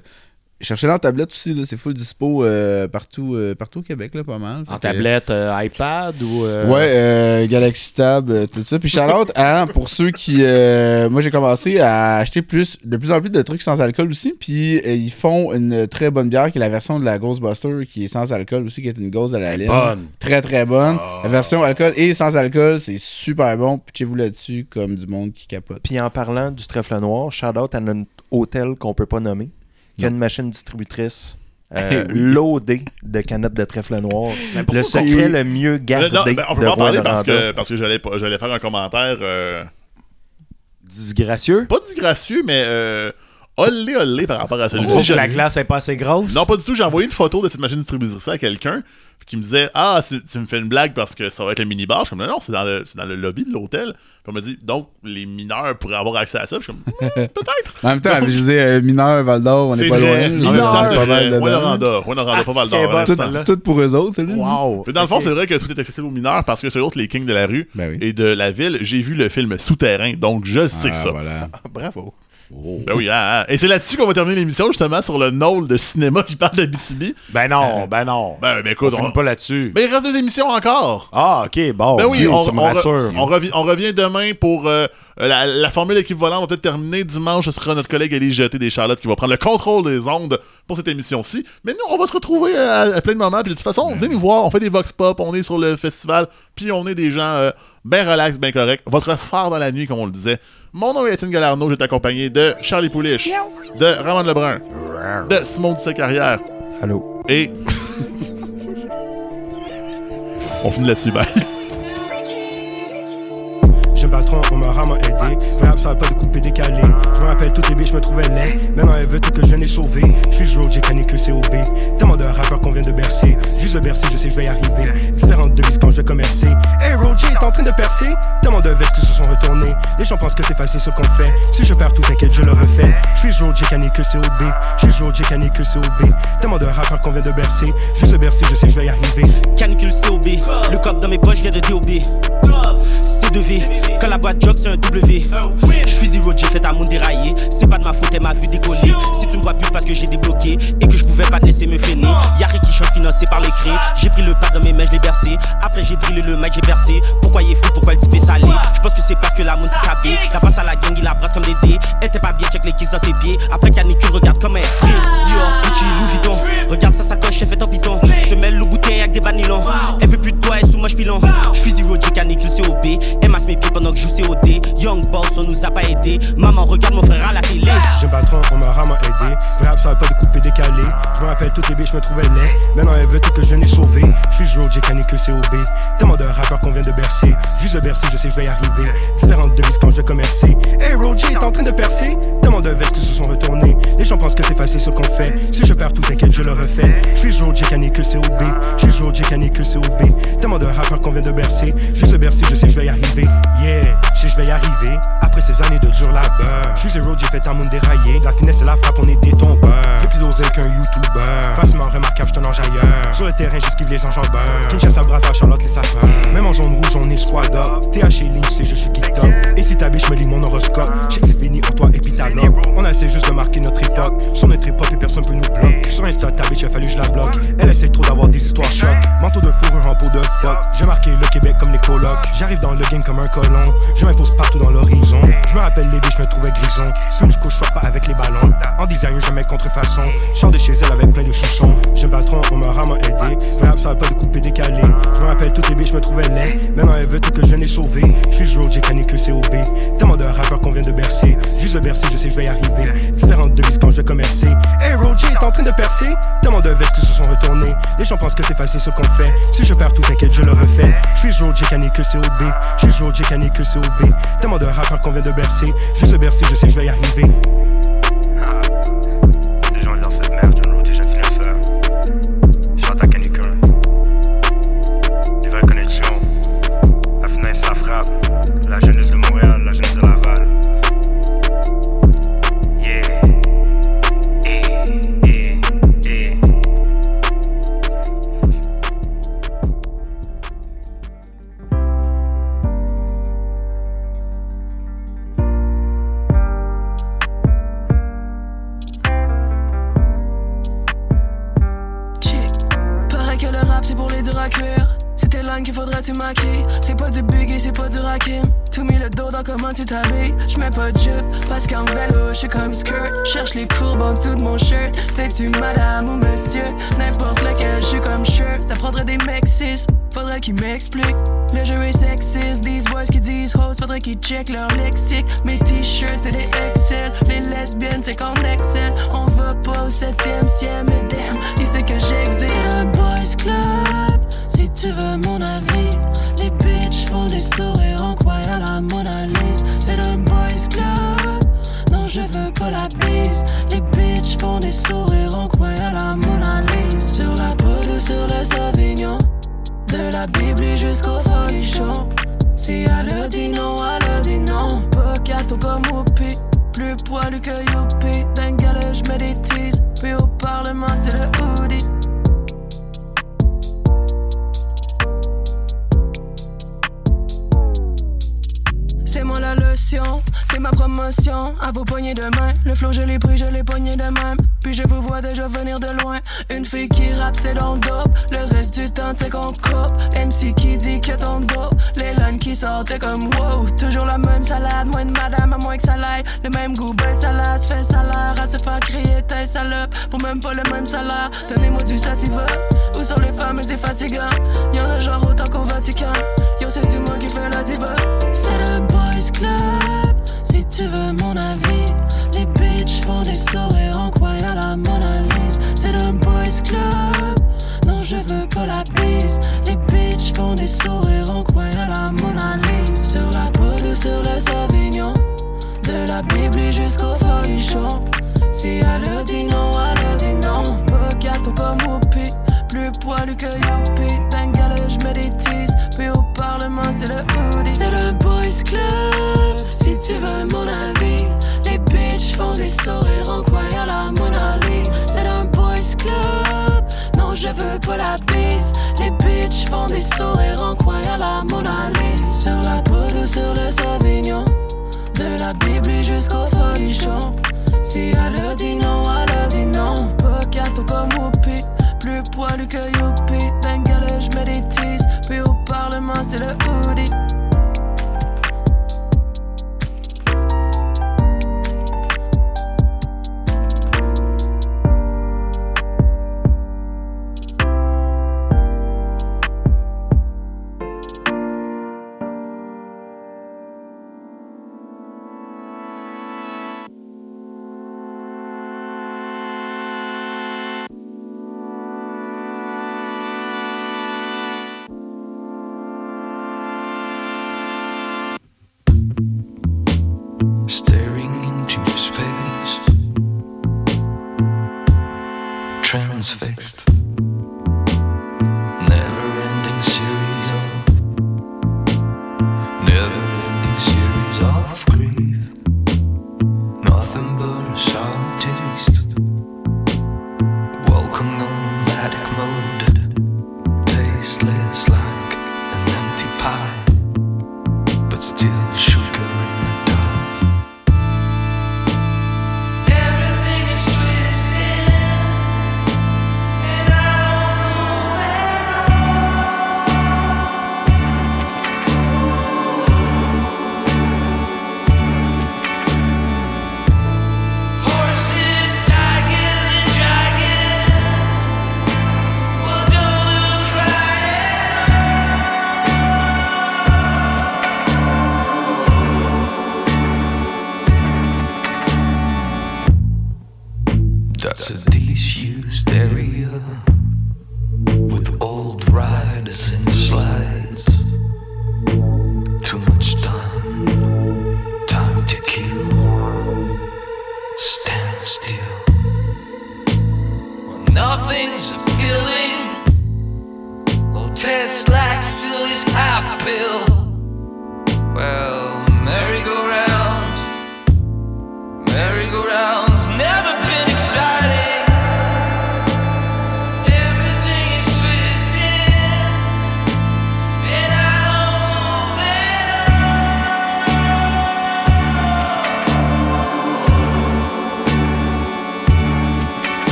cherchez en tablette aussi, là, c'est full dispo euh, partout, euh, partout au Québec, là, pas mal. En que- tablette euh, iPad ou. euh, Ouais, euh, Galaxy Tab, tout ça. Puis shout-out à, pour ceux qui... euh, moi, j'ai commencé à acheter plus, de plus en plus de trucs sans alcool aussi. Puis euh, ils font une très bonne bière qui est la version de la Ghostbuster qui est sans alcool aussi, qui est une Ghost à la laine. Bonne. Très, très bonne. La version alcool et sans alcool, c'est super bon. Pitchez-vous là-dessus comme du monde qui capote. Puis en parlant du trèfle noir, shout out à notre hôtel qu'on peut pas nommer, qui a une machine distributrice euh, Eh oui. loadée de canettes de trèfle noir. Le secret le mieux Euh, gardé non, ben, on peut de pas en parler parce que, parce que j'allais, pas- j'allais faire un commentaire euh, Disgracieux? pas disgracieux, mais euh, olé olé par rapport à celui-ci. Oh, la glace est pas assez grosse. Non, pas du tout. J'ai envoyé une photo de cette machine distributrice à quelqu'un qui me disait Ah, c'est- tu me fais une blague parce que ça va être le minibar. Je suis comme Non, c'est dans, le, c'est dans le lobby de l'hôtel. Puis on m'a dit Donc, les mineurs pourraient avoir accès à ça. Puis je suis comme (laughs) Peut-être. En même temps, je disais, euh, mineur, Val d'Or, on C'est est pas loin. C'est pas mal. Rwanda. Rwanda, pas Val c'est d'Or. Tout, pour eux autres, celle-là. Wow. Mais dans le fond, c'est vrai que tout est accessible aux mineurs parce que c'est l'autre les kings de la rue Ben oui. et de la ville. J'ai vu le film Souterrain, donc je sais Ah, ça. voilà. (laughs) Ben oui, hein, hein. Et c'est là-dessus qu'on va terminer l'émission, justement, sur le Nol de cinéma qui parle de BTB. Ben non, ben non. Ben, ben on écoute, on... finit pas là-dessus. Ben, il reste deux émissions encore. Ah, ok, bon. Ben oui, phew, on, ça me on re- on revient, on revient demain pour euh, la, la formule équivalente va peut-être terminer. Dimanche, ce sera notre collègue Elise Jeté des Charlottes qui va prendre le contrôle des ondes pour cette émission-ci. Mais nous, on va se retrouver à, à plein de moments. Puis de toute façon, venez nous voir. On fait des vox pop, on est sur le festival, puis on est des gens euh, bien relax, bien corrects. Votre phare dans la nuit, comme on le disait. Mon nom est Étienne Galarno. J'étais accompagné de Charlie Pouliche, de Ramon Lebrun, de Simon Dussé Carrière Allô. et. (laughs) on finit là-dessus, bye. On m'a rarement aidé. Rap, ça pas de couper décalé. Je me rappelle toutes les billes, je me trouvais laid. Maintenant, elle veut tout que je n'ai sauvé. Je suis Road, j'ai que COB. Tellement de rappeurs qu'on vient de bercer. Juste de bercer, je sais, je vais y arriver. Différentes devises quand je vais commercer. Hey, J est en train de percer. Tellement de vestes qui se sont retournées. Les gens pensent que c'est facile ce qu'on fait. Si je perds tout, t'inquiète, je le refais. Je suis Road, j'ai que COB. Je suis Road, j'ai que COB. Tellement de rappeurs qu'on vient de bercer. Juste de bercer, je sais, je vais y arriver. Canicule COB, le cop dans mes poches vient de DOB. C2V, quand la boîte job c'est un W. Je suis zero, j'ai fait un monde déraillé. C'est pas de ma faute, elle m'a vu décoller. Si tu me vois plus parce que j'ai débloqué et que je pouvais pas te laisser me freiner. Y'a rien qui change financé par les crés. J'ai pris le pas dans mes mains, je l'ai bercé. Après j'ai drillé le mic, j'ai bercé. Pourquoi il est fou, pourquoi le type est salé? Je pense que c'est parce que la monde sabé. La passe à la gang, il la brasse comme des dés. Elle était pas bien, check les kicks dans ses pieds. Après canicule, regarde comme elle frit. Dior, Gucci, Louis Vuitton. Regarde sa sacoche, elle fait en piton. Se mêle le bouteille avec des banilons. Elle veut plus de toi, elle sous moi pilon. Je suis zero, j'ai canicule COB. Elle masse mes pieds pendant que je joue COD. Young boss, on nous a pas aidé. Maman, regarde mon frère à la télé. J'aime pas trop, on m'a rarement aidé. Rap, ça va pas de couper décalé. Je me rappelle toutes les billes, je me trouvais laid. Maintenant, elle veut tout que je n'ai sauvé. Je suis Road, j'ai canné que COB. Tellement de rappeurs qu'on vient de bercer. Juste de bercer, je sais, je vais y arriver. Différentes devises quand je vais commercer. Hey, J est en train de percer. Tellement de vestes qui se sont retournées. Les gens pensent que c'est facile ce qu'on fait. Si je perds tout, t'inquiète, je le refais. Je suis Road, j'ai canné que COB. Je suis Road, j'ai que COB. Tellement de rappeurs qu'on vient de bercer. Juste de bercer, je sais, je vais y arriver. Yeah, je sais, je vais y arriver. Après ces années de dur labeur. Je suis zéro, j'ai fait un monde déraillé. La finesse et la frappe, on est des tombeurs. Flip plus d'oser qu'un youtubeur. Facilement remarquable, je te ailleurs. Sur le terrain, j'esquive les enjambeurs. Kinshasa, Brazza, Charlotte, les sapeurs. Même en zone rouge, on est squad up. TH et c'est je suis geeked up. Et si t'habilles, je me lis mon horoscope. Je que c'est fini en toi et puis ta. On essaie juste de marquer notre époque. Sur notre époque, et personne peut nous bloquer. Sur Insta, ta bitch, il a fallu je la bloque. Elle essaie trop d'avoir des histoires choc. Manteau de fourrure en peau de phoque. J'ai marqué le Québec comme les colocs. J'arrive dans le game comme un colon. Je m'impose partout dans l'horizon. Je me rappelle les billes, je me trouvais grison. Fume du coup, je pas avec les ballons. En design, jamais contrefaçon. Sors de chez elle avec plein de sous-sons. J'aime pas trop, on m'a rarement aidé. Rap, ça pas de couper décalé. Je me rappelle toutes les billes, je me trouvais laid. Maintenant, elle veut tout que je n'ai sauvé. Je suis Road, j'ai canné que COB. Tellement de rappeurs qu'on vient de bercer. Juste de bercer, je sais, je vais y arriver. Différentes devises quand je vais commercer. Hey, J est en train de percer? Tellement de vestes qui se sont retournées. Les gens pensent que c'est facile ce qu'on fait. Si je perds tout, t'inquiète, je le refais. Je suis Road, j'ai canné que COB. Je suis Road, j'ai canné que COB. Tellement de rappeurs qu'on vient de bercer. Juste je sais, je vais y arriver. check leur lexique. nom à vos poignées de main. Le flow, je l'ai pris, je l'ai poigné de même. Puis je vous vois déjà venir de loin. Une fille qui rappe, c'est donc dope. Le reste du temps, c'est qu'on coupe. MC qui dit que ton dope. Les lines qui sortaient comme wow. Toujours la même salade, moins de madame, à moins que ça l'aille. Le même goût, ben ça fait salaire. À se faire crier, t'es salope. Pour même pas le même salaire. Donnez-moi du sativa. Où sont les femmes, c'est fatigant.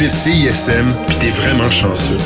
Le CISM, pis t'es vraiment chanceux.